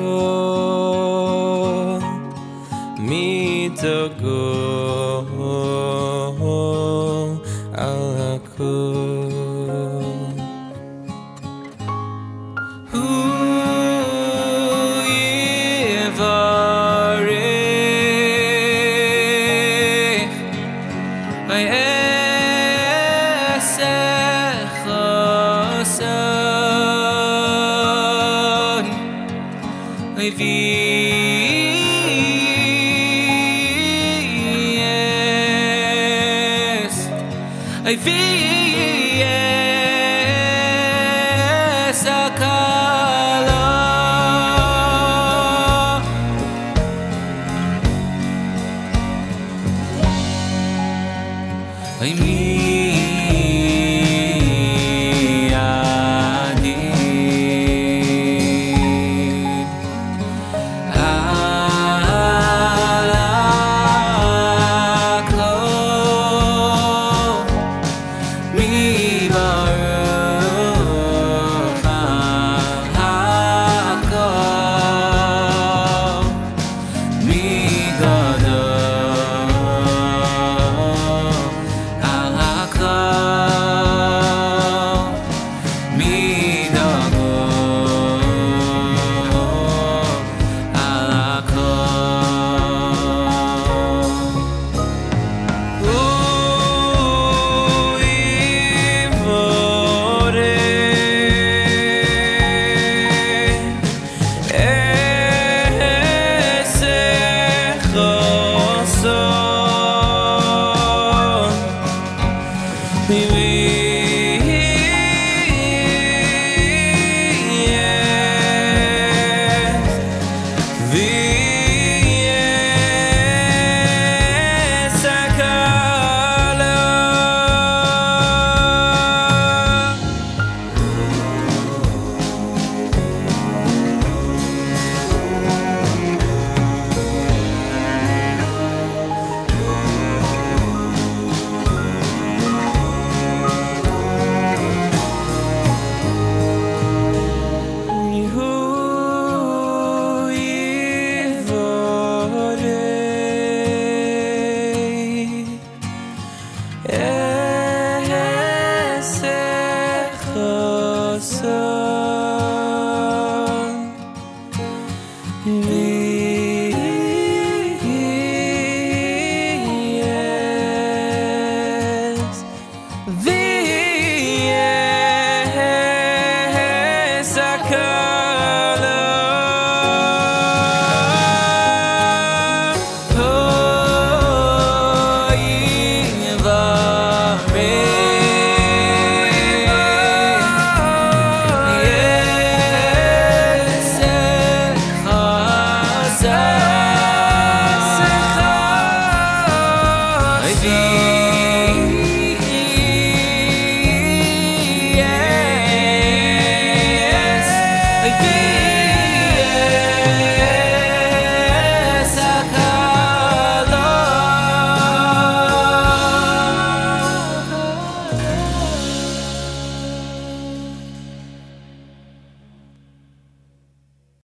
Oh, go mi to go. Alaku. Vayes akala. Ay mi myself If